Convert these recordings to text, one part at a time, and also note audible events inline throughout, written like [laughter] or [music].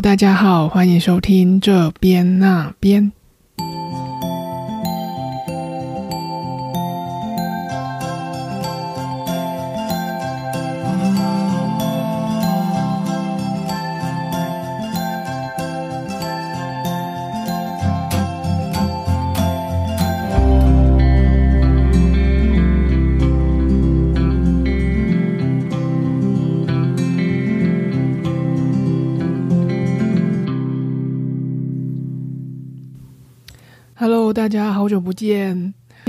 大家好，欢迎收听这边那边。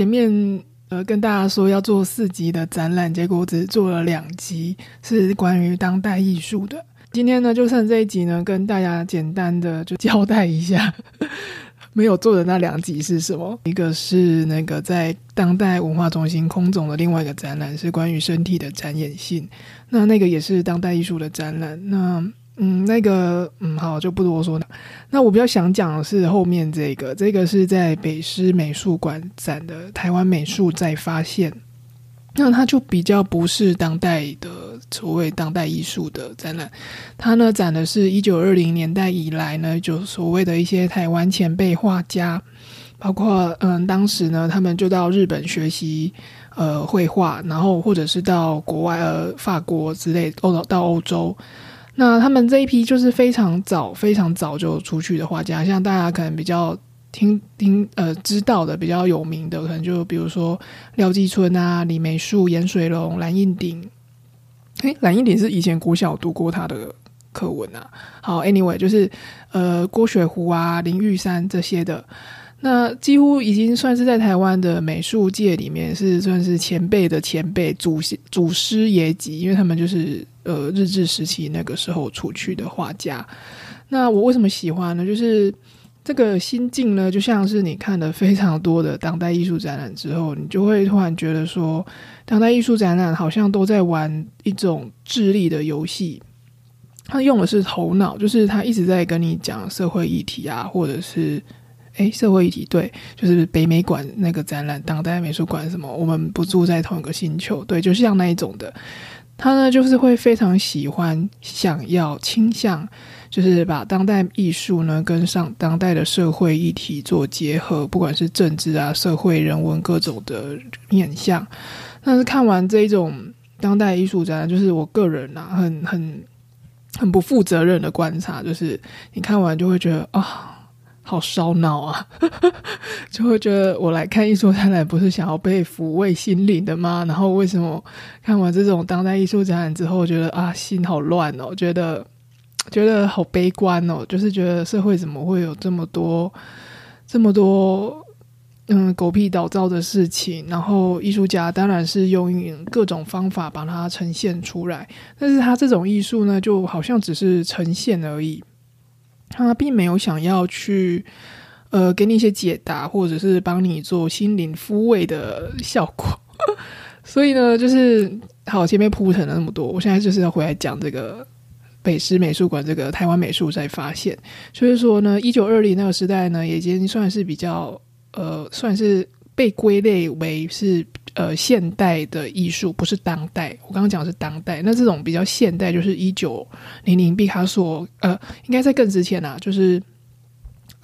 面呃跟大家说要做四集的展览，结果只做了两集，是关于当代艺术的。今天呢，就剩这一集呢，跟大家简单的就交代一下，没有做的那两集是什么？一个是那个在当代文化中心空总的另外一个展览，是关于身体的展演性。那那个也是当代艺术的展览。那嗯，那个嗯，好，就不多说了。那我比较想讲的是后面这个，这个是在北师美术馆展的台湾美术再发现。那它就比较不是当代的所谓当代艺术的展览，它呢展的是一九二零年代以来呢，就所谓的一些台湾前辈画家，包括嗯，当时呢他们就到日本学习呃绘画，然后或者是到国外呃法国之类欧到欧洲。那他们这一批就是非常早、非常早就出去的画家，像大家可能比较听听呃知道的、比较有名的，可能就比如说廖继春啊、李梅树、严水龙、蓝印鼎。诶，蓝印鼎是以前国小读过他的课文啊。好，anyway，就是呃郭雪湖啊、林玉山这些的。那几乎已经算是在台湾的美术界里面是算是前辈的前辈，祖祖师爷级，因为他们就是呃日治时期那个时候出去的画家。那我为什么喜欢呢？就是这个心境呢，就像是你看了非常多的当代艺术展览之后，你就会突然觉得说，当代艺术展览好像都在玩一种智力的游戏。他用的是头脑，就是他一直在跟你讲社会议题啊，或者是。哎，社会议题对，就是北美馆那个展览，当代美术馆什么，我们不住在同一个星球，对，就像那一种的，他呢就是会非常喜欢，想要倾向，就是把当代艺术呢跟上当代的社会议题做结合，不管是政治啊、社会、人文各种的面向。但是看完这一种当代艺术展览，就是我个人啊，很很很不负责任的观察，就是你看完就会觉得啊。好烧脑啊，[laughs] 就会觉得我来看艺术展览不是想要被抚慰心灵的吗？然后为什么看完这种当代艺术展览之后，觉得啊心好乱哦，觉得觉得好悲观哦，就是觉得社会怎么会有这么多这么多嗯狗屁倒灶的事情？然后艺术家当然是用各种方法把它呈现出来，但是他这种艺术呢，就好像只是呈现而已。他并没有想要去，呃，给你一些解答，或者是帮你做心灵抚慰的效果。[laughs] 所以呢，就是好前面铺陈了那么多，我现在就是要回来讲这个北师美术馆这个台湾美术在发现。所以说呢，一九二零那个时代呢，已经算是比较呃，算是被归类为是。呃，现代的艺术不是当代，我刚刚讲的是当代。那这种比较现代，就是一九零零毕卡索，呃，应该在更之前啊，就是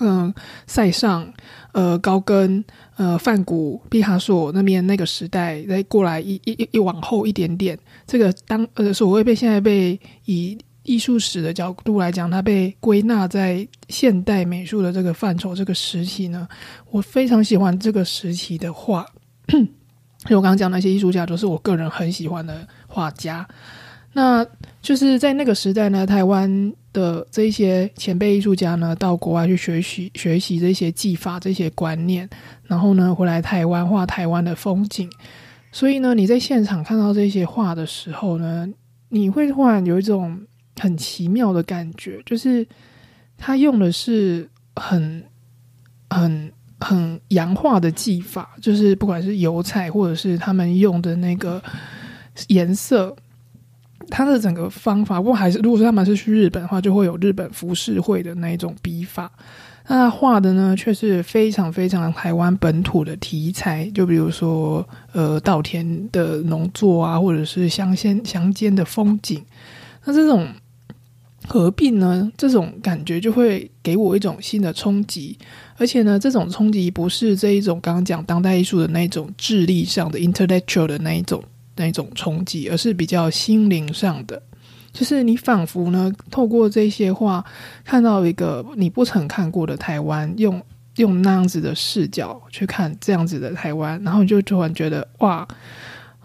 嗯，塞尚，呃，高更，呃，梵谷，毕卡索那边那个时代，再过来一一一往后一点点，这个当呃，所谓被现在被以艺术史的角度来讲，它被归纳在现代美术的这个范畴这个时期呢，我非常喜欢这个时期的画。[coughs] 就我刚刚讲那些艺术家，都是我个人很喜欢的画家。那就是在那个时代呢，台湾的这些前辈艺术家呢，到国外去学习学习这些技法、这些观念，然后呢，回来台湾画台湾的风景。所以呢，你在现场看到这些画的时候呢，你会突然有一种很奇妙的感觉，就是他用的是很很。很洋化的技法，就是不管是油彩或者是他们用的那个颜色，它的整个方法，不过还是如果说他们是去日本的话，就会有日本浮世绘的那种笔法。那画的呢，却是非常非常台湾本土的题材，就比如说呃稻田的农作啊，或者是乡间乡间的风景。那这种合并呢，这种感觉就会给我一种新的冲击，而且呢，这种冲击不是这一种刚刚讲当代艺术的那种智力上的 intellectual 的那一种那一种冲击，而是比较心灵上的，就是你仿佛呢透过这些画看到一个你不曾看过的台湾，用用那样子的视角去看这样子的台湾，然后你就突然觉得哇。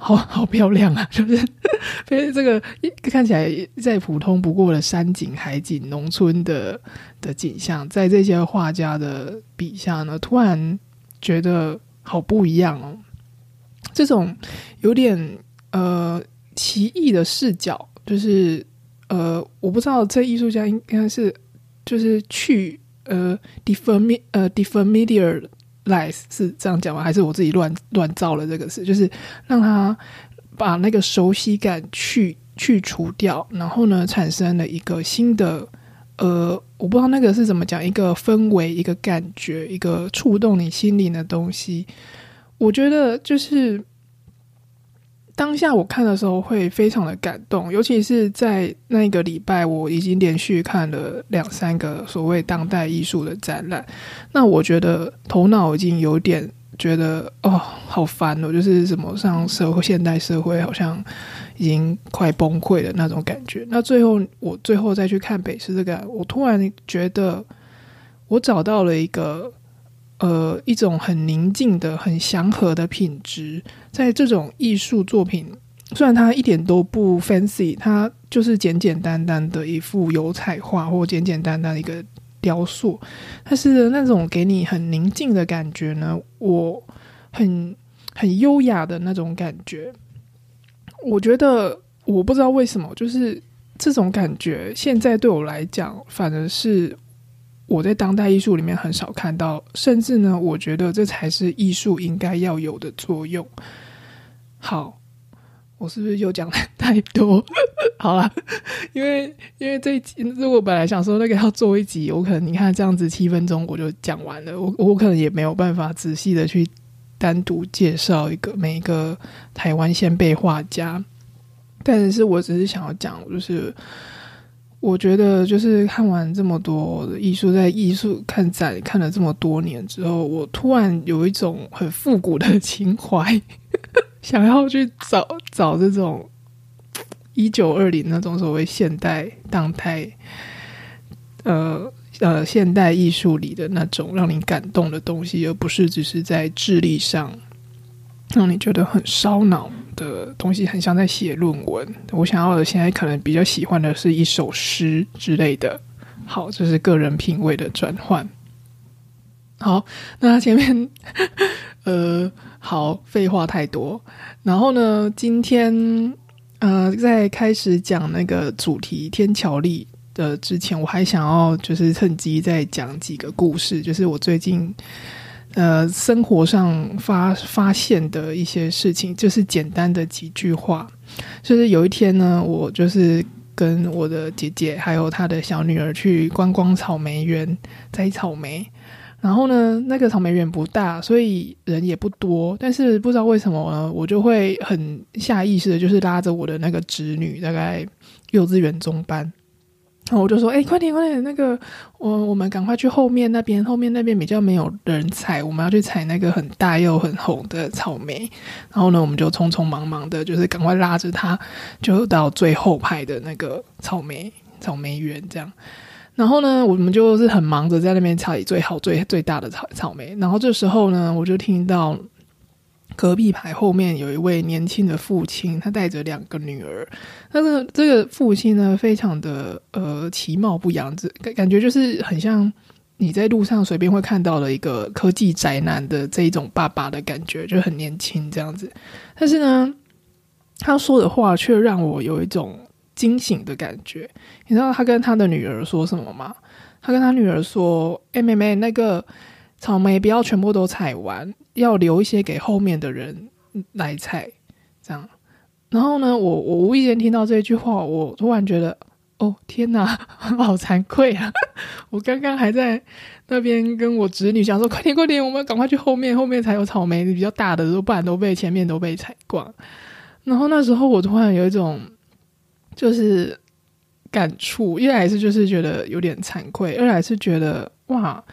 好 [laughs] 好漂亮啊！是不是，[laughs] 非这个看起来再普通不过的山景、海景、农村的的景象，在这些画家的笔下呢，突然觉得好不一样哦。这种有点呃奇异的视角，就是呃，我不知道这艺术家应该是就是去呃 deform 呃 deformier。Lies 是这样讲吗？还是我自己乱乱造了这个词？就是让他把那个熟悉感去去除掉，然后呢，产生了一个新的呃，我不知道那个是怎么讲，一个氛围，一个感觉，一个触动你心灵的东西。我觉得就是。当下我看的时候会非常的感动，尤其是在那个礼拜，我已经连续看了两三个所谓当代艺术的展览。那我觉得头脑已经有点觉得哦，好烦哦，就是什么上社会现代社会好像已经快崩溃的那种感觉。那最后我最后再去看北师这个，我突然觉得我找到了一个。呃，一种很宁静的、很祥和的品质，在这种艺术作品，虽然它一点都不 fancy，它就是简简单单的一幅油彩画或简简单单的一个雕塑，但是那种给你很宁静的感觉呢，我很很优雅的那种感觉，我觉得我不知道为什么，就是这种感觉，现在对我来讲，反而是。我在当代艺术里面很少看到，甚至呢，我觉得这才是艺术应该要有的作用。好，我是不是又讲太多？[laughs] 好了，因为因为这一集，如果本来想说那个要做一集，我可能你看这样子七分钟我就讲完了，我我可能也没有办法仔细的去单独介绍一个每一个台湾先辈画家，但是我只是想要讲，就是。我觉得就是看完这么多的艺术，在艺术看展看了这么多年之后，我突然有一种很复古的情怀，[laughs] 想要去找找这种一九二零那种所谓现代当代，呃呃现代艺术里的那种让你感动的东西，而不是只是在智力上让你觉得很烧脑。的东西很像在写论文，我想要的现在可能比较喜欢的是一首诗之类的。好，这是个人品味的转换。好，那前面呃，好，废话太多。然后呢，今天呃，在开始讲那个主题天桥力的之前，我还想要就是趁机再讲几个故事，就是我最近。呃，生活上发发现的一些事情，就是简单的几句话。就是有一天呢，我就是跟我的姐姐还有她的小女儿去观光草莓园摘草莓。然后呢，那个草莓园不大，所以人也不多。但是不知道为什么呢，我就会很下意识的，就是拉着我的那个侄女，大概幼稚园中班。然后我就说：“哎，快点，快点！那个，我我们赶快去后面那边，后面那边比较没有人采，我们要去采那个很大又很红的草莓。然后呢，我们就匆匆忙忙的，就是赶快拉着他，就到最后排的那个草莓草莓园这样。然后呢，我们就是很忙着在那边采最好最最大的草草莓。然后这时候呢，我就听到。”隔壁排后面有一位年轻的父亲，他带着两个女儿。那个这个父亲呢，非常的呃其貌不扬，感感觉就是很像你在路上随便会看到的一个科技宅男的这一种爸爸的感觉，就很年轻这样子。但是呢，他说的话却让我有一种惊醒的感觉。你知道他跟他的女儿说什么吗？他跟他女儿说：“哎，妹妹，那个。”草莓不要全部都采完，要留一些给后面的人来采，这样。然后呢，我我无意间听到这句话，我突然觉得，哦天哪，好惭愧啊！[laughs] 我刚刚还在那边跟我侄女讲说，快点快点，我们赶快去后面，后面才有草莓比较大的，不然都被前面都被采光。然后那时候我突然有一种，就是感触，一来是就是觉得有点惭愧，二来是觉得哇，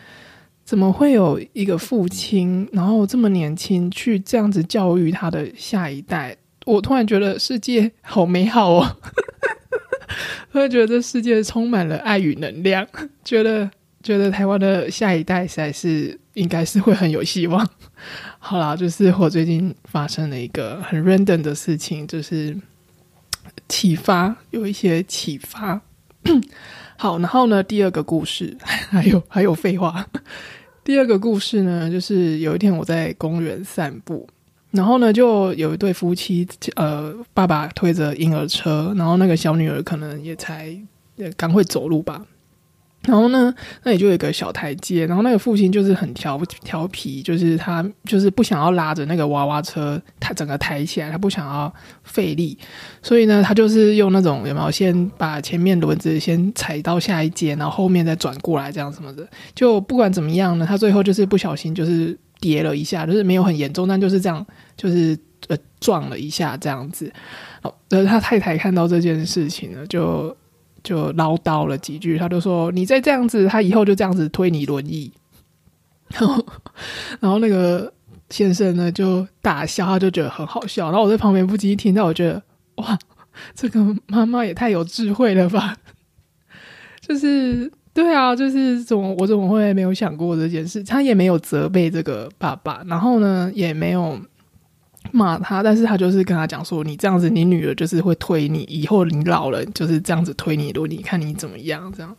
怎么会有一个父亲，然后这么年轻去这样子教育他的下一代？我突然觉得世界好美好哦，[laughs] 突然觉得这世界充满了爱与能量，觉得觉得台湾的下一代实在是应该是会很有希望。好啦，就是我最近发生了一个很 random 的事情，就是启发，有一些启发。[coughs] 好，然后呢，第二个故事还有还有废话。第二个故事呢，就是有一天我在公园散步，然后呢，就有一对夫妻，呃，爸爸推着婴儿车，然后那个小女儿可能也才刚会走路吧。然后呢，那也就有一个小台阶，然后那个父亲就是很调调皮，就是他就是不想要拉着那个娃娃车，他整个抬起来，他不想要费力，所以呢，他就是用那种有没有先把前面轮子先踩到下一阶，然后后面再转过来这样什么的，就不管怎么样呢，他最后就是不小心就是跌了一下，就是没有很严重，但就是这样，就是呃撞了一下这样子。哦，呃，他太太看到这件事情呢，就。就唠叨了几句，他就说：“你再这样子，他以后就这样子推你轮椅。”然后，然后那个先生呢就大笑，他就觉得很好笑。然后我在旁边不经意听到，我觉得哇，这个妈妈也太有智慧了吧！[laughs] 就是对啊，就是怎么我怎么会没有想过这件事？他也没有责备这个爸爸，然后呢也没有。骂他，但是他就是跟他讲说：“你这样子，你女儿就是会推你，以后你老了就是这样子推你，如果你看你怎么样？”这样，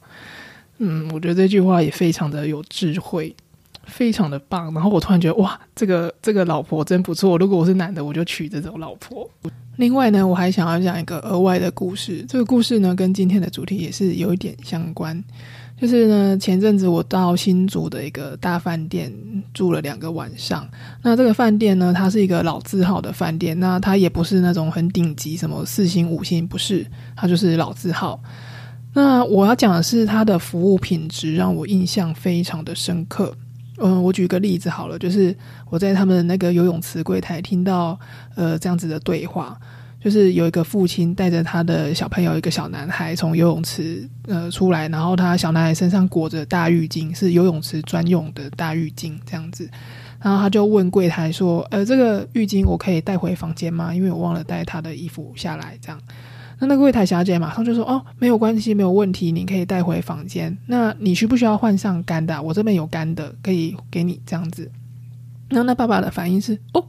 嗯，我觉得这句话也非常的有智慧，非常的棒。然后我突然觉得，哇，这个这个老婆真不错。如果我是男的，我就娶这种老婆。另外呢，我还想要讲一个额外的故事。这个故事呢，跟今天的主题也是有一点相关。就是呢，前阵子我到新竹的一个大饭店住了两个晚上。那这个饭店呢，它是一个老字号的饭店，那它也不是那种很顶级，什么四星五星，不是，它就是老字号。那我要讲的是它的服务品质让我印象非常的深刻。嗯，我举个例子好了，就是我在他们那个游泳池柜台听到呃这样子的对话。就是有一个父亲带着他的小朋友，一个小男孩从游泳池呃出来，然后他小男孩身上裹着大浴巾，是游泳池专用的大浴巾这样子。然后他就问柜台说：“呃，这个浴巾我可以带回房间吗？因为我忘了带他的衣服下来。”这样，那那个柜台小姐马上就说：“哦，没有关系，没有问题，你可以带回房间。那你需不需要换上干的？我这边有干的，可以给你这样子。”然后那爸爸的反应是：“哦。”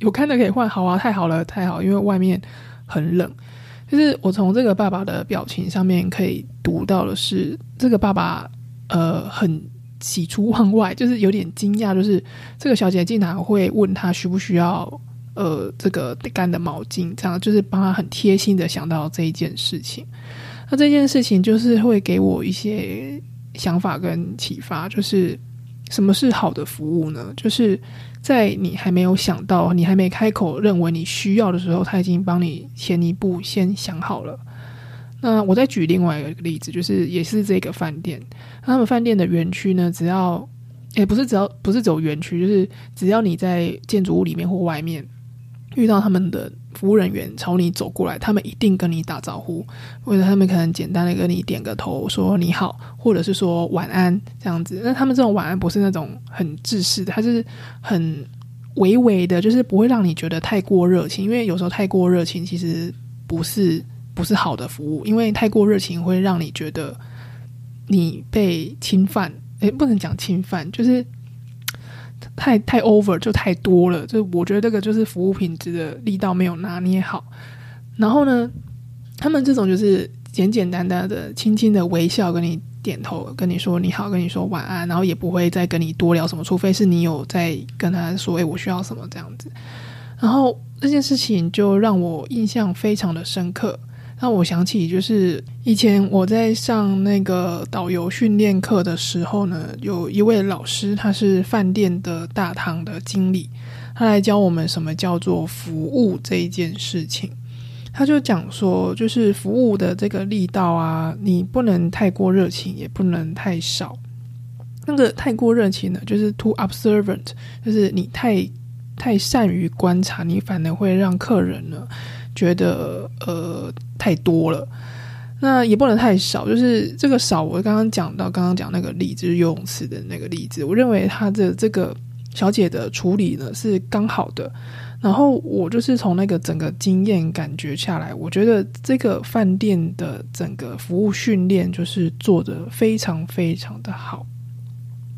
有看的可以换，好啊，太好了，太好，因为外面很冷。就是我从这个爸爸的表情上面可以读到的是，这个爸爸呃很喜出望外，就是有点惊讶，就是这个小姐竟然会问他需不需要呃这个干的毛巾，这样就是帮他很贴心的想到这一件事情。那这件事情就是会给我一些想法跟启发，就是什么是好的服务呢？就是。在你还没有想到、你还没开口认为你需要的时候，他已经帮你前一步先想好了。那我再举另外一个例子，就是也是这个饭店，他们饭店的园区呢，只要，也不是只要不是走园区，就是只要你在建筑物里面或外面遇到他们的。服务人员朝你走过来，他们一定跟你打招呼，或者他们可能简单的跟你点个头，说你好，或者是说晚安这样子。那他们这种晚安不是那种很自式的，他是很微微的，就是不会让你觉得太过热情。因为有时候太过热情其实不是不是好的服务，因为太过热情会让你觉得你被侵犯。诶，不能讲侵犯，就是。太太 over 就太多了，就我觉得这个就是服务品质的力道没有拿捏好。然后呢，他们这种就是简简单单的、轻轻的微笑，跟你点头，跟你说你好，跟你说晚安，然后也不会再跟你多聊什么，除非是你有在跟他说，哎，我需要什么这样子。然后这件事情就让我印象非常的深刻。那我想起，就是以前我在上那个导游训练课的时候呢，有一位老师，他是饭店的大堂的经理，他来教我们什么叫做服务这一件事情。他就讲说，就是服务的这个力道啊，你不能太过热情，也不能太少。那个太过热情呢，就是 too observant，就是你太太善于观察，你反而会让客人呢。觉得呃太多了，那也不能太少，就是这个少。我刚刚讲到，刚刚讲那个例子，游泳池的那个例子，我认为他的这个小姐的处理呢是刚好的。然后我就是从那个整个经验感觉下来，我觉得这个饭店的整个服务训练就是做的非常非常的好。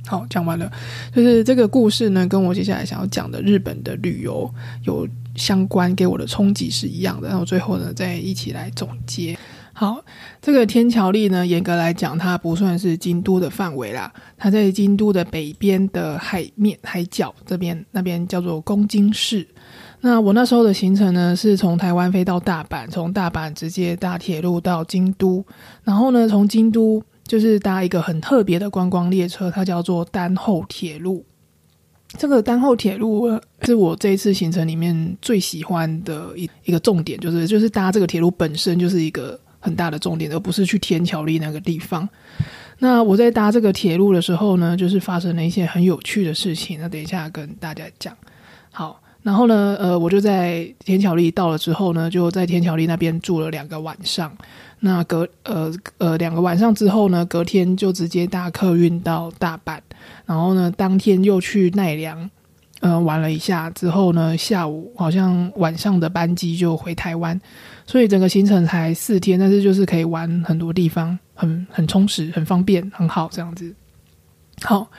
好，讲完了，就是这个故事呢，跟我接下来想要讲的日本的旅游有相关，给我的冲击是一样的。然后最后呢，再一起来总结。好，这个天桥立呢，严格来讲，它不算是京都的范围啦。它在京都的北边的海面海角这边，那边叫做宫津市。那我那时候的行程呢，是从台湾飞到大阪，从大阪直接搭铁路到京都，然后呢，从京都就是搭一个很特别的观光列车，它叫做丹后铁路。这个丹后铁路是我这一次行程里面最喜欢的一一个重点，就是就是搭这个铁路本身就是一个。很大的重点，而不是去天桥立那个地方。那我在搭这个铁路的时候呢，就是发生了一些很有趣的事情。那等一下跟大家讲。好，然后呢，呃，我就在天桥立到了之后呢，就在天桥立那边住了两个晚上。那隔呃呃两个晚上之后呢，隔天就直接搭客运到大阪，然后呢，当天又去奈良。嗯，玩了一下之后呢，下午好像晚上的班机就回台湾，所以整个行程才四天，但是就是可以玩很多地方，很很充实，很方便，很好这样子。好，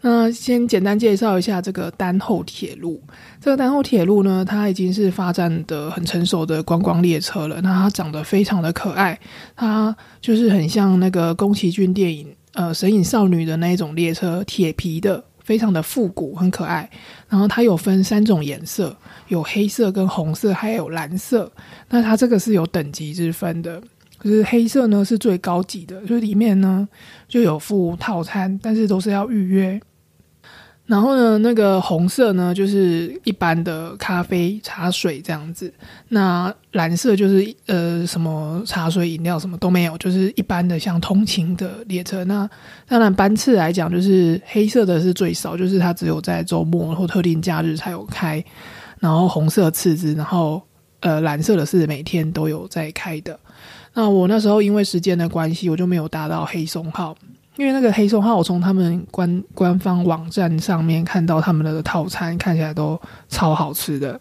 那先简单介绍一下这个丹后铁路。这个丹后铁路呢，它已经是发展的很成熟的观光列车了。那它长得非常的可爱，它就是很像那个宫崎骏电影呃《神隐少女》的那一种列车，铁皮的。非常的复古，很可爱。然后它有分三种颜色，有黑色跟红色，还有蓝色。那它这个是有等级之分的，就是黑色呢是最高级的，所以里面呢就有附套餐，但是都是要预约。然后呢，那个红色呢，就是一般的咖啡、茶水这样子。那蓝色就是呃，什么茶水、饮料什么都没有，就是一般的像通勤的列车。那当然班次来讲，就是黑色的是最少，就是它只有在周末或特定假日才有开。然后红色次之，然后呃，蓝色的是每天都有在开的。那我那时候因为时间的关系，我就没有搭到黑松号。因为那个黑松号，我从他们官官方网站上面看到他们的套餐，看起来都超好吃的，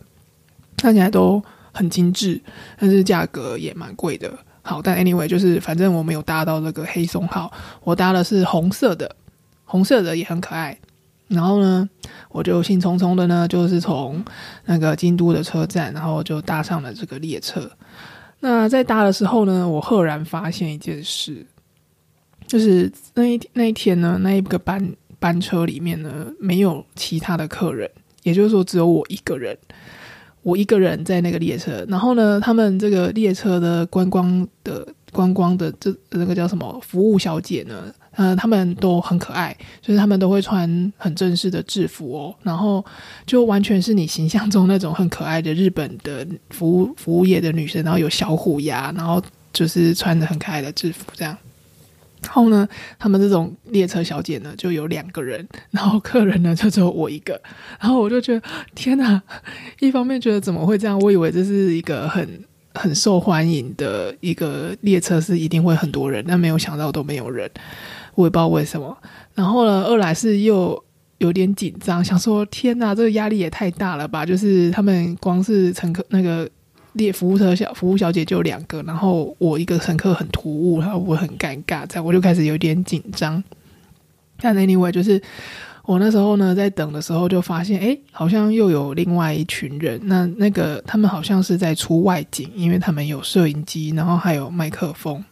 看起来都很精致，但是价格也蛮贵的。好，但 anyway 就是反正我没有搭到那个黑松号，我搭的是红色的，红色的也很可爱。然后呢，我就兴冲冲的呢，就是从那个京都的车站，然后就搭上了这个列车。那在搭的时候呢，我赫然发现一件事。就是那一那一天呢，那一个班班车里面呢，没有其他的客人，也就是说只有我一个人，我一个人在那个列车。然后呢，他们这个列车的观光的观光的这那个叫什么服务小姐呢？呃，他们都很可爱，就是他们都会穿很正式的制服哦，然后就完全是你形象中那种很可爱的日本的服务服务业的女生，然后有小虎牙，然后就是穿着很可爱的制服这样。然后呢，他们这种列车小姐呢，就有两个人，然后客人呢就只有我一个。然后我就觉得天哪！一方面觉得怎么会这样？我以为这是一个很很受欢迎的一个列车，是一定会很多人，但没有想到都没有人。我也不知道为什么。然后呢，二来是又有点紧张，想说天哪，这个压力也太大了吧！就是他们光是乘客那个。列服务车小服务小姐就两个，然后我一个乘客很突兀，然后我很尴尬，这样我就开始有点紧张。但 anyway，就是我那时候呢，在等的时候就发现，哎，好像又有另外一群人。那那个他们好像是在出外景，因为他们有摄影机，然后还有麦克风。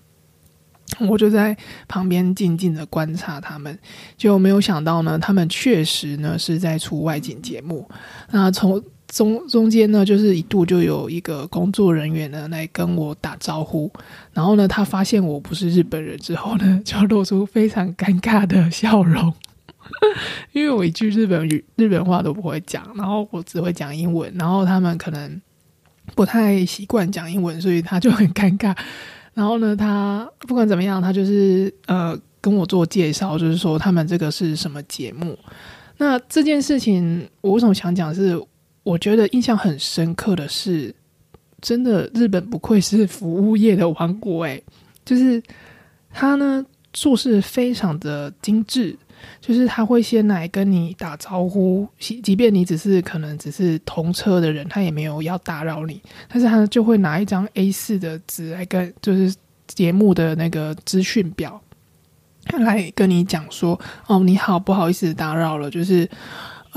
我就在旁边静静的观察他们，就没有想到呢，他们确实呢是在出外景节目。那从中中间呢，就是一度就有一个工作人员呢来跟我打招呼，然后呢，他发现我不是日本人之后呢，[laughs] 就露出非常尴尬的笑容，[laughs] 因为我一句日本语、日本话都不会讲，然后我只会讲英文，然后他们可能不太习惯讲英文，所以他就很尴尬。然后呢，他不管怎么样，他就是呃跟我做介绍，就是说他们这个是什么节目。那这件事情，我为什么想讲是？我觉得印象很深刻的是，真的日本不愧是服务业的王国诶，就是他呢做事非常的精致，就是他会先来跟你打招呼，即即便你只是可能只是同车的人，他也没有要打扰你，但是他就会拿一张 A 四的纸来跟，就是节目的那个资讯表来跟你讲说，哦，你好，不好意思打扰了，就是。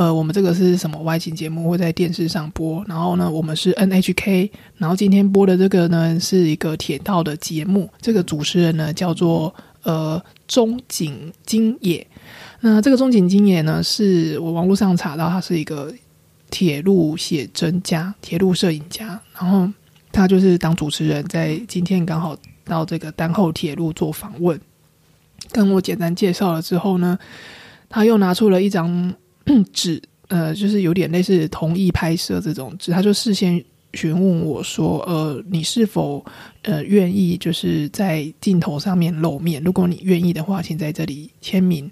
呃，我们这个是什么外景节目会在电视上播？然后呢，我们是 NHK，然后今天播的这个呢是一个铁道的节目，这个主持人呢叫做呃中井金野。那这个中井金野呢，是我网络上查到他是一个铁路写真家、铁路摄影家，然后他就是当主持人，在今天刚好到这个丹后铁路做访问，跟我简单介绍了之后呢，他又拿出了一张。[clears throat] 纸呃，就是有点类似同意拍摄这种纸，他就事先询问我说：“呃，你是否呃愿意就是在镜头上面露面？如果你愿意的话，请在这里签名。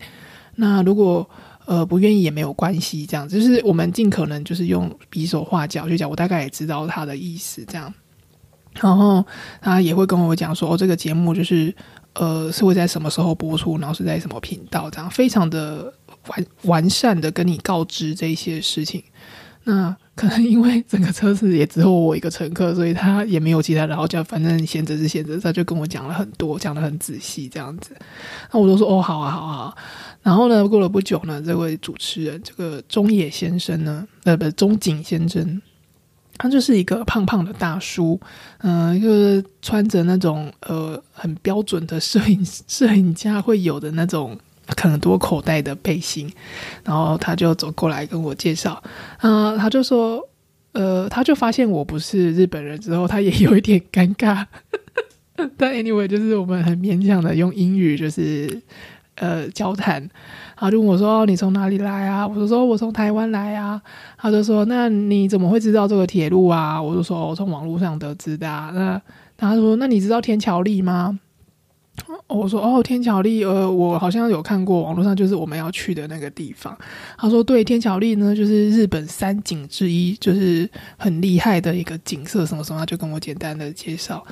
那如果呃不愿意也没有关系，这样就是我们尽可能就是用比手画脚去讲。我大概也知道他的意思，这样。然后他也会跟我讲说：哦，这个节目就是呃是会在什么时候播出，然后是在什么频道，这样非常的。”完完善的跟你告知这些事情，那可能因为整个车子也只有我一个乘客，所以他也没有其他，然后就反正闲着是闲着，他就跟我讲了很多，讲的很仔细这样子。那我都说哦，好啊，好啊。然后呢，过了不久呢，这位主持人这个中野先生呢，呃，不，中井先生，他就是一个胖胖的大叔，嗯，就是穿着那种呃很标准的摄影摄影家会有的那种。很多口袋的背心，然后他就走过来跟我介绍，啊，他就说，呃，他就发现我不是日本人之后，他也有一点尴尬。[laughs] 但 anyway，就是我们很勉强的用英语就是呃交谈，他就问我说：“你从哪里来啊？”我就说：“我从台湾来啊。”他就说：“那你怎么会知道这个铁路啊？”我就说：“我从网络上得知的。”啊那他说：“那你知道天桥立吗？”我说哦，天桥立，呃，我好像有看过网络上，就是我们要去的那个地方。他说对，天桥立呢，就是日本三景之一，就是很厉害的一个景色，什么什么，他就跟我简单的介绍。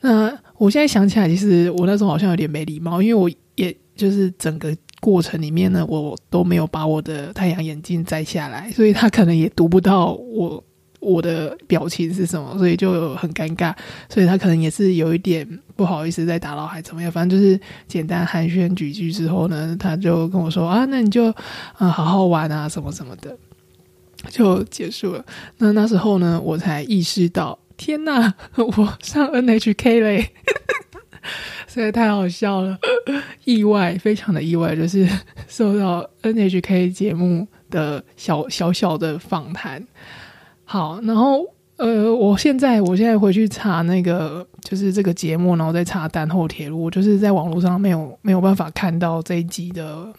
那我现在想起来，其实我那时候好像有点没礼貌，因为我也就是整个过程里面呢，我都没有把我的太阳眼镜摘下来，所以他可能也读不到我。我的表情是什么，所以就很尴尬，所以他可能也是有一点不好意思在打扰，还怎么样？反正就是简单寒暄几句之后呢，他就跟我说啊，那你就啊好好玩啊，什么什么的，[laughs] 就结束了。那那时候呢，我才意识到，天呐，我上 NHK 嘞，[laughs] 实在太好笑了，意外，非常的意外，就是受到 NHK 节目的小小小的访谈。好，然后呃，我现在我现在回去查那个就是这个节目，然后再查丹后铁路，我就是在网络上没有没有办法看到这一集的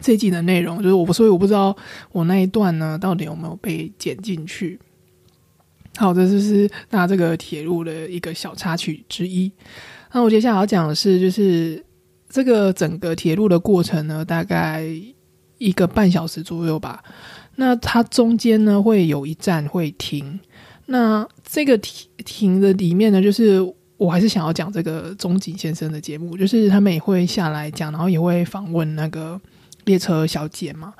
这一集的内容，就是我所以我不知道我那一段呢到底有没有被剪进去。好，这就是那这个铁路的一个小插曲之一。那我接下来要讲的是，就是这个整个铁路的过程呢，大概一个半小时左右吧。那它中间呢会有一站会停，那这个停停的里面呢，就是我还是想要讲这个中井先生的节目，就是他们也会下来讲，然后也会访问那个列车小姐嘛。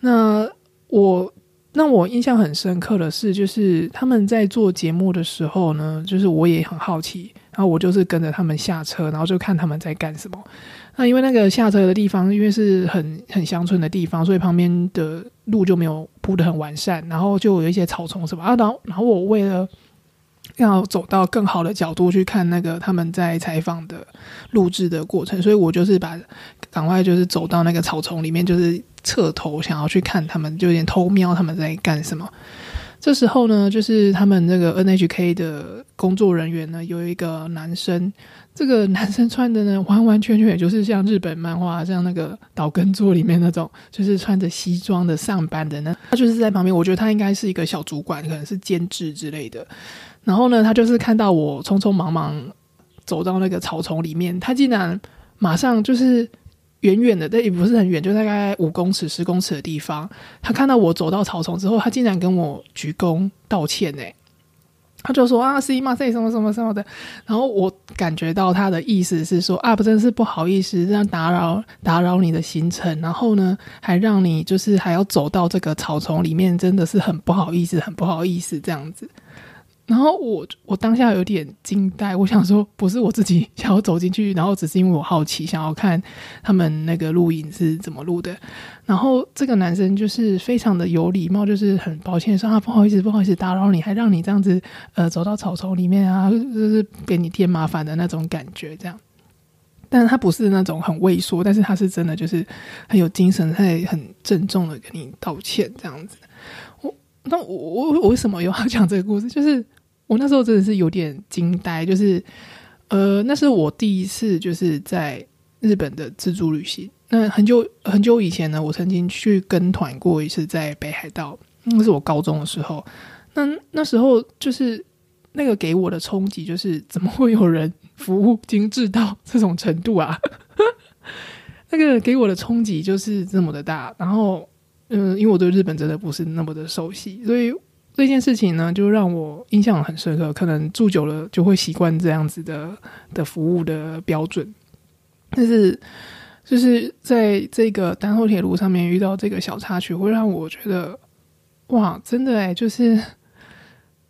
那我那我印象很深刻的是，就是他们在做节目的时候呢，就是我也很好奇，然后我就是跟着他们下车，然后就看他们在干什么。那因为那个下车的地方，因为是很很乡村的地方，所以旁边的路就没有铺的很完善，然后就有一些草丛什么啊。然后，然后我为了要走到更好的角度去看那个他们在采访的录制的过程，所以我就是把赶快就是走到那个草丛里面，就是侧头想要去看他们，就有点偷瞄他们在干什么。这时候呢，就是他们那个 NHK 的工作人员呢，有一个男生。这个男生穿的呢，[laughs] 完完全全也就是像日本漫画，像那个岛根座里面那种，就是穿着西装的上班的呢。他就是在旁边，我觉得他应该是一个小主管，可能是监制之类的。然后呢，他就是看到我匆匆忙忙走到那个草丛里面，他竟然马上就是远远的，但也不是很远，就大概五公尺、十公尺的地方。他看到我走到草丛之后，他竟然跟我鞠躬道歉，哎。他就说啊，C 嘛，C 什么什么什么的。然后我感觉到他的意思是说啊，不真是不好意思，这样打扰打扰你的行程，然后呢，还让你就是还要走到这个草丛里面，真的是很不好意思，很不好意思这样子。然后我我当下有点惊呆，我想说不是我自己想要走进去，然后只是因为我好奇，想要看他们那个录影是怎么录的。然后这个男生就是非常的有礼貌，就是很抱歉说啊不好意思不好意思打扰你，还让你这样子呃走到草丛里面啊，就是给你添麻烦的那种感觉这样。但是他不是那种很畏缩，但是他是真的就是很有精神，他也很郑重的跟你道歉这样子。我那我我我为什么又要讲这个故事？就是。我那时候真的是有点惊呆，就是，呃，那是我第一次就是在日本的自助旅行。那很久很久以前呢，我曾经去跟团过一次，在北海道，那是我高中的时候。那那时候就是那个给我的冲击，就是怎么会有人服务精致到这种程度啊？[laughs] 那个给我的冲击就是这么的大。然后，嗯，因为我对日本真的不是那么的熟悉，所以。这件事情呢，就让我印象很深刻。可能住久了就会习惯这样子的的服务的标准。但是，就是在这个丹后铁路上面遇到这个小插曲，会让我觉得，哇，真的哎，就是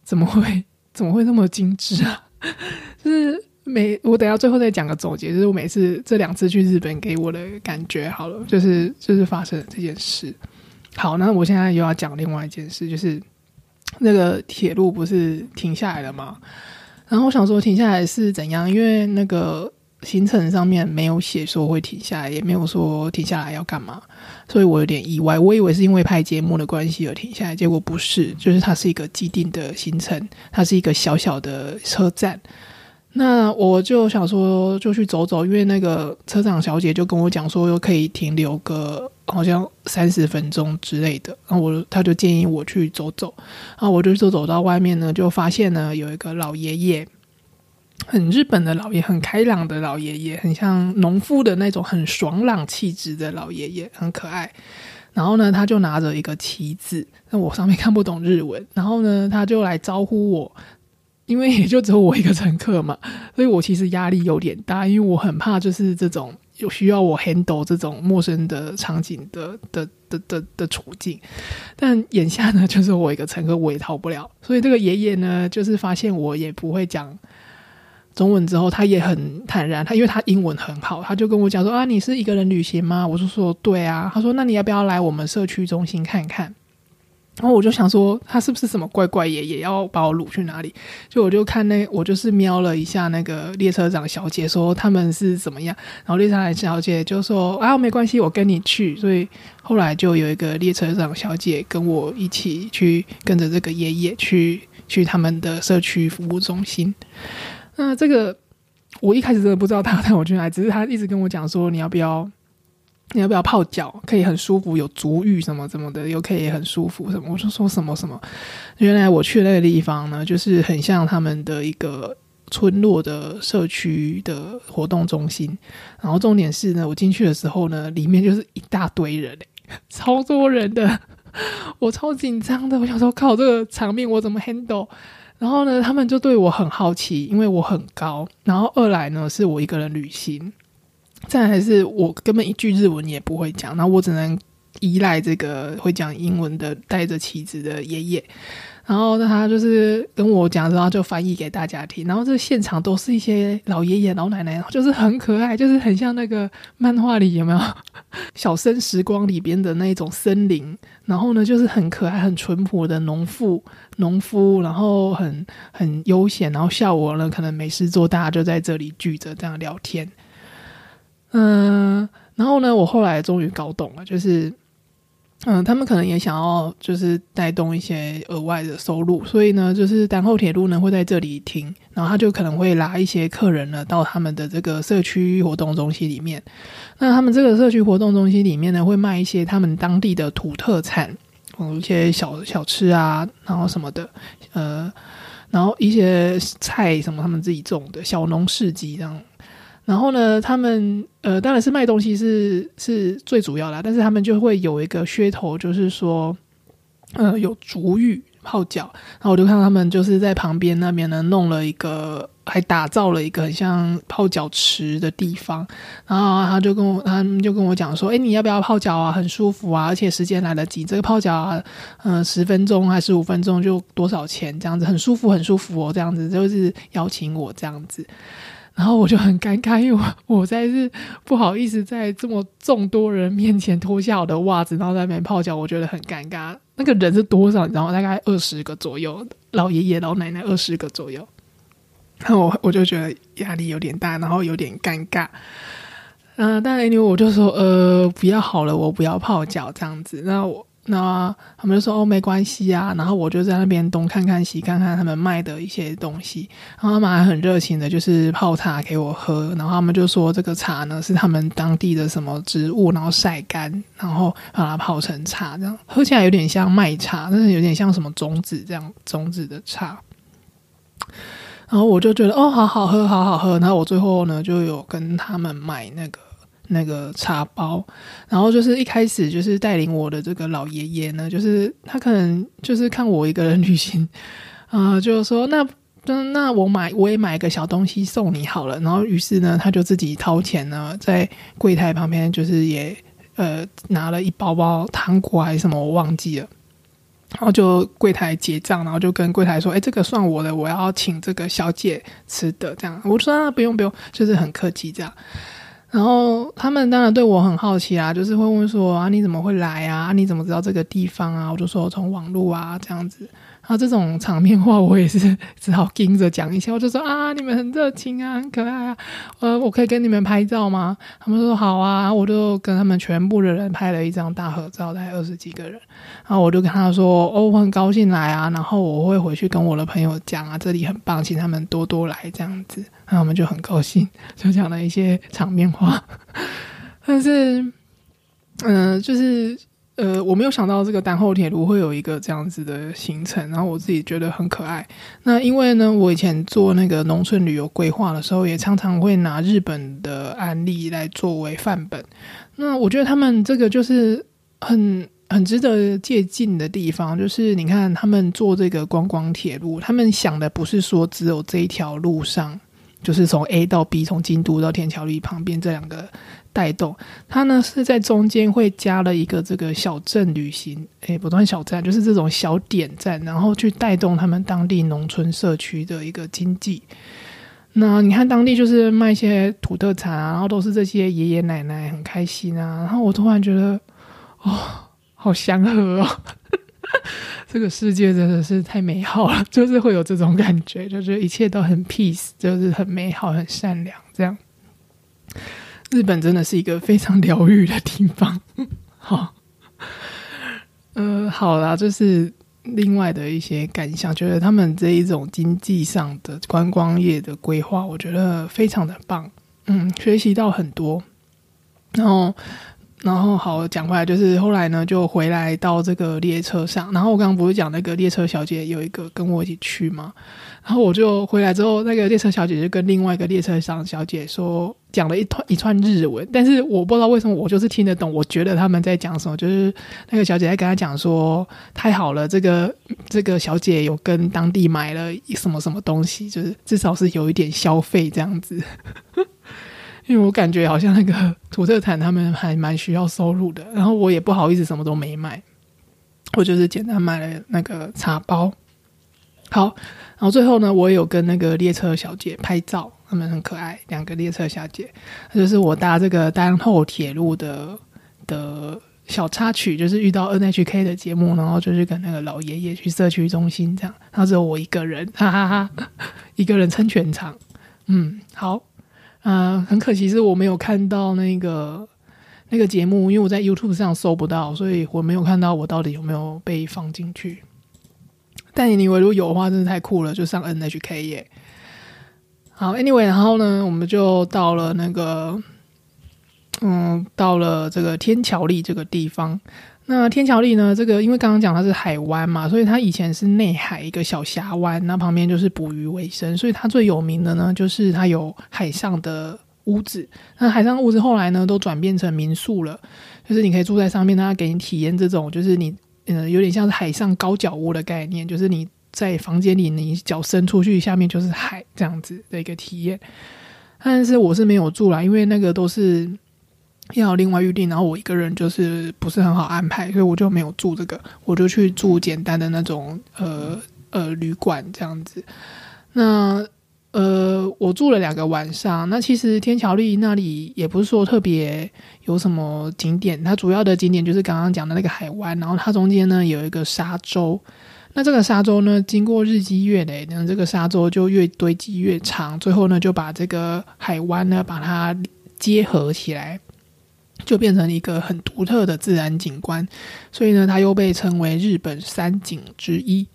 怎么会怎么会那么精致啊？[laughs] 就是每我等下最后再讲个总结，就是我每次这两次去日本给我的感觉，好了，就是就是发生了这件事。好，那我现在又要讲另外一件事，就是。那个铁路不是停下来了吗？然后我想说停下来是怎样？因为那个行程上面没有写说会停下来，也没有说停下来要干嘛，所以我有点意外。我以为是因为拍节目的关系而停下来，结果不是，就是它是一个既定的行程，它是一个小小的车站。那我就想说，就去走走，因为那个车长小姐就跟我讲说，又可以停留个好像三十分钟之类的。然后我，他就建议我去走走。然后我就走走到外面呢，就发现呢有一个老爷爷，很日本的老爷，很开朗的老爷爷，很像农夫的那种很爽朗气质的老爷爷，很可爱。然后呢，他就拿着一个旗子，那我上面看不懂日文。然后呢，他就来招呼我。因为也就只有我一个乘客嘛，[laughs] 所以我其实压力有点大，因为我很怕就是这种有需要我 handle 这种陌生的场景的的的的的处境。但眼下呢，就是我一个乘客，我也逃不了。所以这个爷爷呢，就是发现我也不会讲中文之后，他也很坦然，他因为他英文很好，他就跟我讲说啊，你是一个人旅行吗？我就说对啊。他说那你要不要来我们社区中心看看？然后我就想说，他是不是什么怪怪爷爷要把我掳去哪里？就我就看那，我就是瞄了一下那个列车长小姐，说他们是怎么样。然后列车长小姐就说：“啊，没关系，我跟你去。”所以后来就有一个列车长小姐跟我一起去，跟着这个爷爷去去他们的社区服务中心。那这个我一开始真的不知道他带我去哪里，只是他一直跟我讲说：“你要不要？”你要不要泡脚？可以很舒服，有足浴什么什么的，又可以很舒服什么？我就说什么什么。原来我去那个地方呢，就是很像他们的一个村落的社区的活动中心。然后重点是呢，我进去的时候呢，里面就是一大堆人，[laughs] 超多人的，我超紧张的。我想说，靠，这个场面我怎么 handle？然后呢，他们就对我很好奇，因为我很高。然后二来呢，是我一个人旅行。再还是我根本一句日文也不会讲，然后我只能依赖这个会讲英文的带着旗子的爷爷，然后他就是跟我讲，然后就翻译给大家听。然后这现场都是一些老爷爷老奶奶，就是很可爱，就是很像那个漫画里有没有《[laughs] 小生时光》里边的那种森林。然后呢，就是很可爱、很淳朴的农妇、农夫，然后很很悠闲。然后下午呢，可能没事做，大家就在这里聚着这样聊天。嗯，然后呢，我后来终于搞懂了，就是，嗯，他们可能也想要就是带动一些额外的收入，所以呢，就是丹后铁路呢会在这里停，然后他就可能会拉一些客人呢到他们的这个社区活动中心里面。那他们这个社区活动中心里面呢，会卖一些他们当地的土特产，嗯，一些小小吃啊，然后什么的，呃，然后一些菜什么他们自己种的小农市集这样。然后呢，他们呃，当然是卖东西是是最主要的，但是他们就会有一个噱头，就是说，呃，有足浴，泡脚，然后我就看到他们就是在旁边那边呢弄了一个，还打造了一个很像泡脚池的地方，然后他就跟我，他们就跟我讲说，哎，你要不要泡脚啊？很舒服啊，而且时间来得及，这个泡脚啊，嗯，十分钟还是五分钟就多少钱这样子，很舒服，很舒服哦，这样子就是邀请我这样子。然后我就很尴尬，因为我我在是不好意思在这么众多人面前脱下我的袜子，然后在那边泡脚，我觉得很尴尬。那个人是多少？你知道？大概二十个左右，老爷爷老奶奶二十个左右。然后我 [laughs] 我就觉得压力有点大，然后有点尴尬。嗯，但因为我就说呃，不要好了，我不要泡脚这样子。那我。那他们就说哦没关系啊，然后我就在那边东看看西看看他们卖的一些东西，然后他们还很热情的，就是泡茶给我喝，然后他们就说这个茶呢是他们当地的什么植物，然后晒干，然后把它泡成茶，这样。喝起来有点像麦茶，但是有点像什么种子这样种子的茶，然后我就觉得哦好好喝好好喝，然后我最后呢就有跟他们买那个。那个茶包，然后就是一开始就是带领我的这个老爷爷呢，就是他可能就是看我一个人旅行，[laughs] 啊，就说那那那我买我也买个小东西送你好了，然后于是呢，他就自己掏钱呢，在柜台旁边就是也呃拿了一包包糖果还是什么我忘记了，然后就柜台结账，然后就跟柜台说，哎，这个算我的，我要请这个小姐吃的，这样。我说啊不用不用，就是很客气这样。然后他们当然对我很好奇啊，就是会问说啊你怎么会来啊？你怎么知道这个地方啊？我就说从网络啊这样子。然后这种场面话我也是 [laughs] 只好盯着讲一下。我就说啊你们很热情啊，很可爱啊。呃，我可以跟你们拍照吗？他们说好啊。我就跟他们全部的人拍了一张大合照，大概二十几个人。然后我就跟他说哦我很高兴来啊，然后我会回去跟我的朋友讲啊，这里很棒，请他们多多来这样子。然后我们就很高兴，就讲了一些场面话。但是，嗯，就是呃，我没有想到这个丹后铁路会有一个这样子的行程，然后我自己觉得很可爱。那因为呢，我以前做那个农村旅游规划的时候，也常常会拿日本的案例来作为范本。那我觉得他们这个就是很很值得借鉴的地方，就是你看他们做这个观光铁路，他们想的不是说只有这一条路上。就是从 A 到 B，从京都到天桥立旁边这两个带动，它呢是在中间会加了一个这个小镇旅行，诶，不断小站，就是这种小点站，然后去带动他们当地农村社区的一个经济。那你看当地就是卖一些土特产啊，然后都是这些爷爷奶奶很开心啊，然后我突然觉得，哦，好祥和哦。[laughs] 这个世界真的是太美好了，[laughs] 就是会有这种感觉，就是一切都很 peace，就是很美好、很善良。这样，日本真的是一个非常疗愈的地方。[laughs] 好，呃，好啦，就是另外的一些感想，觉得他们这一种经济上的观光业的规划，我觉得非常的棒。嗯，学习到很多，然后。然后好讲回来，就是后来呢，就回来到这个列车上。然后我刚刚不是讲那个列车小姐有一个跟我一起去吗？然后我就回来之后，那个列车小姐就跟另外一个列车上小姐说，讲了一串一串日文。但是我不知道为什么，我就是听得懂。我觉得他们在讲什么，就是那个小姐在跟他讲说，太好了，这个这个小姐有跟当地买了什么什么东西，就是至少是有一点消费这样子。因为我感觉好像那个土特产他们还蛮需要收入的，然后我也不好意思什么都没买，我就是简单买了那个茶包。好，然后最后呢，我有跟那个列车小姐拍照，他们很可爱，两个列车小姐，就是我搭这个丹后铁路的的小插曲，就是遇到 NHK 的节目，然后就是跟那个老爷爷去社区中心这样，然后只有我一个人，哈哈哈，[laughs] 一个人撑全场，嗯，好。啊，很可惜是我没有看到那个那个节目，因为我在 YouTube 上搜不到，所以我没有看到我到底有没有被放进去。但你以为如果有的话，真的太酷了，就上 NHK 耶。好，Anyway，然后呢，我们就到了那个，嗯，到了这个天桥立这个地方。那天桥里呢？这个因为刚刚讲它是海湾嘛，所以它以前是内海一个小峡湾，那旁边就是捕鱼为生，所以它最有名的呢，就是它有海上的屋子。那海上屋子后来呢，都转变成民宿了，就是你可以住在上面，它给你体验这种，就是你嗯，有点像是海上高脚屋的概念，就是你在房间里，你脚伸出去，下面就是海这样子的一个体验。但是我是没有住啦，因为那个都是要另外预定，然后我一个人就是不是很好安排，所以我就没有住这个，我就去住简单的那种呃呃旅馆这样子。那呃，我住了两个晚上。那其实天桥立那里也不是说特别有什么景点，它主要的景点就是刚刚讲的那个海湾，然后它中间呢有一个沙洲。那这个沙洲呢，经过日积月累，那这个沙洲就越堆积越长，最后呢就把这个海湾呢把它结合起来，就变成一个很独特的自然景观。所以呢，它又被称为日本三景之一。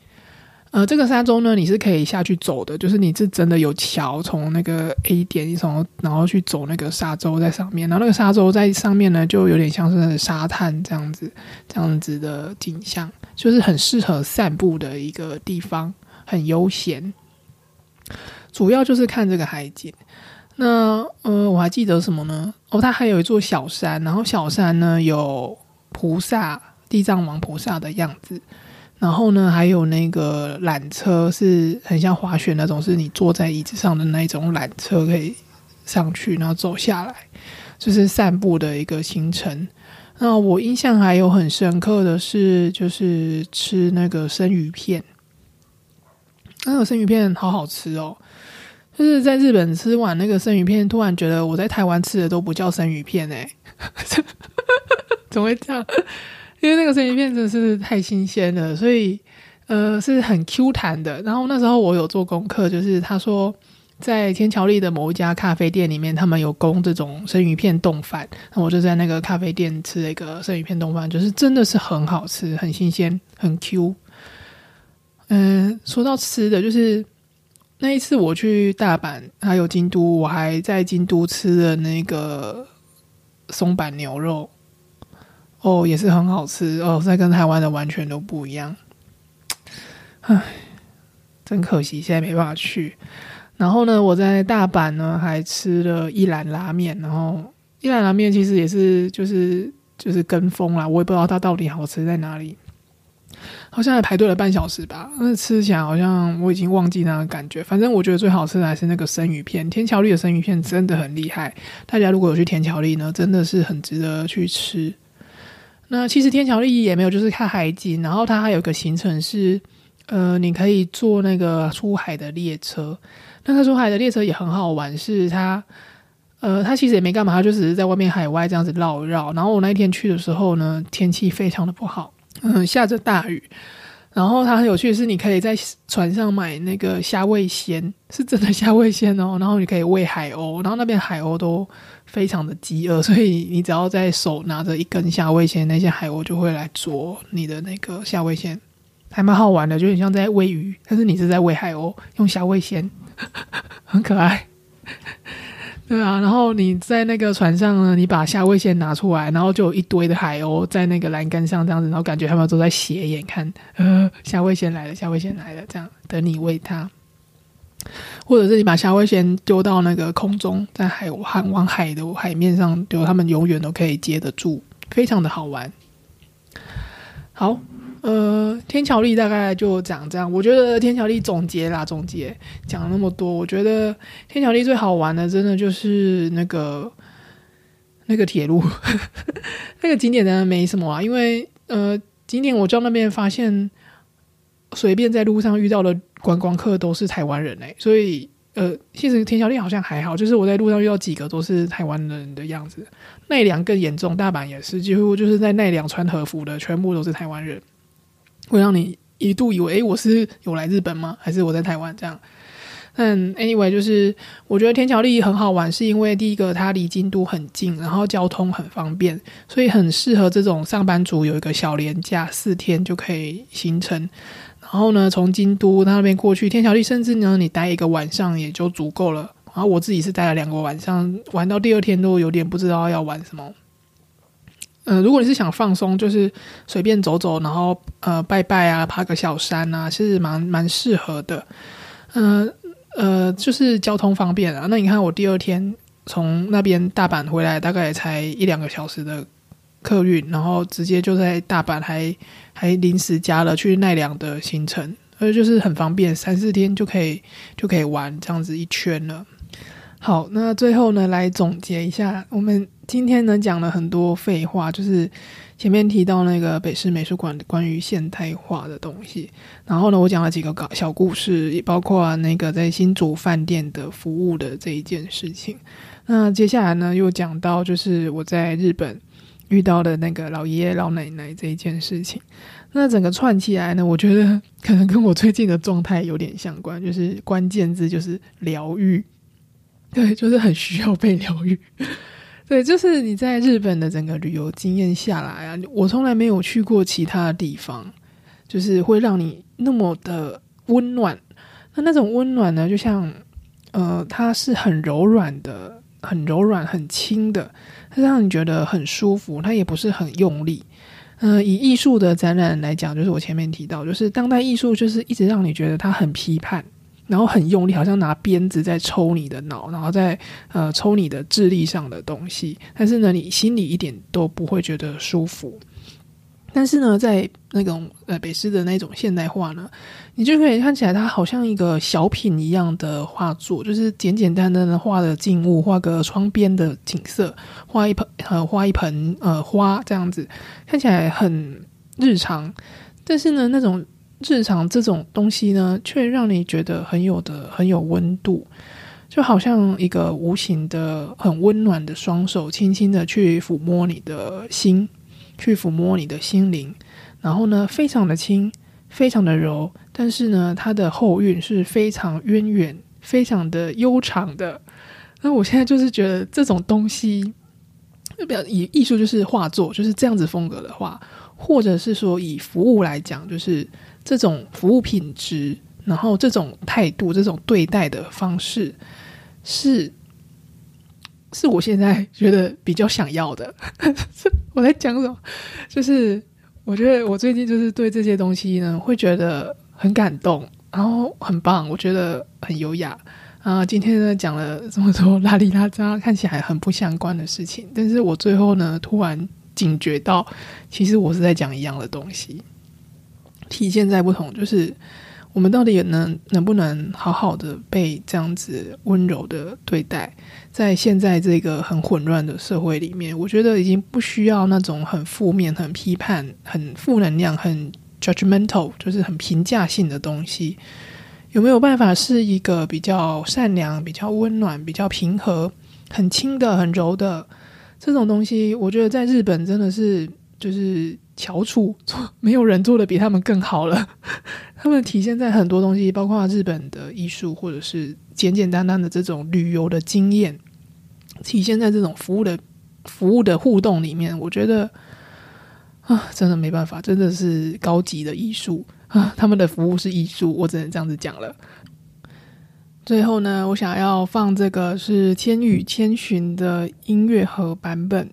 呃，这个沙洲呢，你是可以下去走的，就是你是真的有桥从那个 A 点从然后去走那个沙洲在上面，然后那个沙洲在上面呢，就有点像是沙滩这样子，这样子的景象，就是很适合散步的一个地方，很悠闲。主要就是看这个海景。那呃，我还记得什么呢？哦，它还有一座小山，然后小山呢有菩萨，地藏王菩萨的样子。然后呢，还有那个缆车，是很像滑雪那种，是你坐在椅子上的那种缆车，可以上去，然后走下来，就是散步的一个行程。那我印象还有很深刻的是，就是吃那个生鱼片，那个生鱼片好好吃哦。就是在日本吃完那个生鱼片，突然觉得我在台湾吃的都不叫生鱼片哎，[laughs] 怎么会这样？因为那个生鱼片真的是太新鲜了，所以呃是很 Q 弹的。然后那时候我有做功课，就是他说在天桥立的某一家咖啡店里面，他们有供这种生鱼片冻饭。那我就在那个咖啡店吃了一个生鱼片冻饭，就是真的是很好吃，很新鲜，很 Q。嗯，说到吃的，就是那一次我去大阪还有京都，我还在京都吃了那个松板牛肉。哦，也是很好吃哦，在跟台湾的完全都不一样，唉，真可惜，现在没办法去。然后呢，我在大阪呢还吃了一兰拉面，然后一兰拉面其实也是就是就是跟风啦，我也不知道它到底好吃在哪里，好像还排队了半小时吧。但是吃起来好像我已经忘记那个感觉，反正我觉得最好吃的还是那个生鱼片，天桥立的生鱼片真的很厉害。大家如果有去天桥立呢，真的是很值得去吃。那其实天桥立也没有，就是看海景，然后它还有个行程是，呃，你可以坐那个出海的列车。那个出海的列车也很好玩，是它，呃，它其实也没干嘛，它就只是在外面海外这样子绕绕。然后我那一天去的时候呢，天气非常的不好，嗯，下着大雨。然后它很有趣的是，你可以在船上买那个虾味鲜，是真的虾味鲜哦。然后你可以喂海鸥，然后那边海鸥都。非常的饥饿，所以你只要在手拿着一根虾味鲜，那些海鸥就会来啄你的那个虾味鲜，还蛮好玩的，就很像在喂鱼，但是你是在喂海鸥，用虾味鲜，[laughs] 很可爱。对啊，然后你在那个船上呢，你把虾味线拿出来，然后就有一堆的海鸥在那个栏杆上这样子，然后感觉他们都在斜眼看，呃，虾味线来了，虾味线来了，这样等你喂它。或者是你把虾味先丢到那个空中，在海海往海的海面上丢，他们永远都可以接得住，非常的好玩。好，呃，天桥立大概就讲这样。我觉得天桥立总结啦，总结讲了那么多，我觉得天桥立最好玩的，真的就是那个那个铁路，[laughs] 那个景点呢没什么啊，因为呃，景点我到那边发现，随便在路上遇到的。观光客都是台湾人哎，所以呃，其实天桥立好像还好，就是我在路上遇到几个都是台湾人的样子。奈良更严重，大阪也是，几乎就是在奈良穿和服的全部都是台湾人，会让你一度以为哎，我是有来日本吗？还是我在台湾这样？但 anyway，就是我觉得天桥立很好玩，是因为第一个它离京都很近，然后交通很方便，所以很适合这种上班族有一个小年假四天就可以行程。然后呢，从京都那边过去天桥立，甚至呢，你待一个晚上也就足够了。然后我自己是待了两个晚上，玩到第二天都有点不知道要玩什么。嗯，如果你是想放松，就是随便走走，然后呃拜拜啊，爬个小山啊，是蛮蛮适合的。嗯呃，就是交通方便啊。那你看我第二天从那边大阪回来，大概才一两个小时的客运，然后直接就在大阪还还临时加了去奈良的行程，所以就是很方便，三四天就可以就可以玩这样子一圈了。好，那最后呢，来总结一下，我们今天呢讲了很多废话，就是前面提到那个北市美术馆关于现代化的东西，然后呢，我讲了几个搞小故事，也包括那个在新竹饭店的服务的这一件事情。那接下来呢，又讲到就是我在日本遇到的那个老爷爷老奶奶这一件事情。那整个串起来呢，我觉得可能跟我最近的状态有点相关，就是关键字就是疗愈。对，就是很需要被疗愈。对，就是你在日本的整个旅游经验下来啊，我从来没有去过其他的地方，就是会让你那么的温暖。那那种温暖呢，就像呃，它是很柔软的，很柔软、很轻的，它让你觉得很舒服。它也不是很用力。嗯，以艺术的展览来讲，就是我前面提到，就是当代艺术，就是一直让你觉得它很批判。然后很用力，好像拿鞭子在抽你的脑，然后在呃抽你的智力上的东西。但是呢，你心里一点都不会觉得舒服。但是呢，在那种呃北师的那种现代化呢，你就可以看起来它好像一个小品一样的画作，就是简简单单的画的静物，画个窗边的景色，画一盆呃画一盆呃花这样子，看起来很日常。但是呢，那种。日常这种东西呢，却让你觉得很有的很有温度，就好像一个无形的很温暖的双手，轻轻的去抚摸你的心，去抚摸你的心灵。然后呢，非常的轻，非常的柔，但是呢，它的后韵是非常渊远、非常的悠长的。那我现在就是觉得这种东西，就比较以艺术就是画作就是这样子风格的话，或者是说以服务来讲，就是。这种服务品质，然后这种态度，这种对待的方式，是是我现在觉得比较想要的。[laughs] 我在讲什么？就是我觉得我最近就是对这些东西呢，会觉得很感动，然后很棒，我觉得很优雅啊。今天呢讲了这么多 [laughs] 拉里拉扎，看起来很不相关的事情，但是我最后呢突然警觉到，其实我是在讲一样的东西。体现在不同，就是我们到底能能不能好好的被这样子温柔的对待，在现在这个很混乱的社会里面，我觉得已经不需要那种很负面、很批判、很负能量、很 judgmental，就是很评价性的东西。有没有办法是一个比较善良、比较温暖、比较平和、很轻的、很柔的这种东西？我觉得在日本真的是就是。翘楚做没有人做的比他们更好了。[laughs] 他们体现在很多东西，包括日本的艺术，或者是简简单单的这种旅游的经验，体现在这种服务的服务的互动里面。我觉得啊，真的没办法，真的是高级的艺术啊！他们的服务是艺术，我只能这样子讲了。最后呢，我想要放这个是《千与千寻》的音乐盒版本。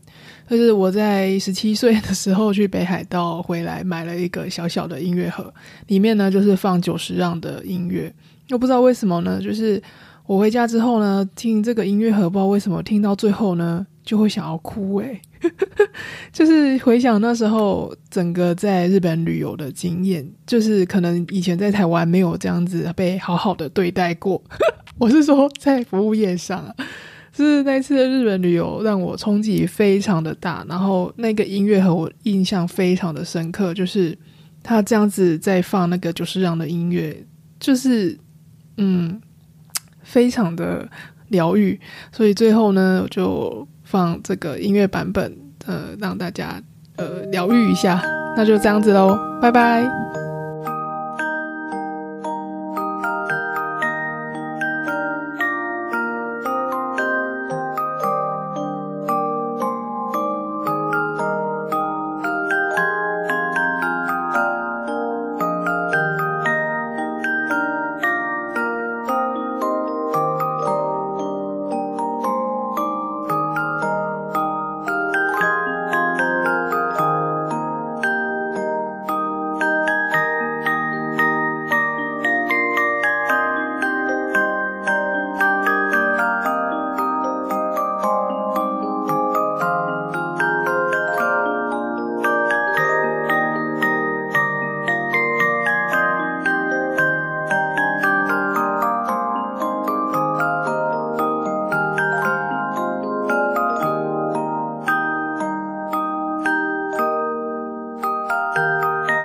就是我在十七岁的时候去北海道回来，买了一个小小的音乐盒，里面呢就是放九十让的音乐。又不知道为什么呢，就是我回家之后呢，听这个音乐盒，不知道为什么听到最后呢，就会想要哭诶。[laughs] 就是回想那时候整个在日本旅游的经验，就是可能以前在台湾没有这样子被好好的对待过。[laughs] 我是说在服务业上。是那次的日本旅游让我冲击非常的大，然后那个音乐和我印象非常的深刻，就是他这样子在放那个九十让的音乐，就是嗯，非常的疗愈，所以最后呢，我就放这个音乐版本，呃，让大家呃疗愈一下，那就这样子喽，拜拜。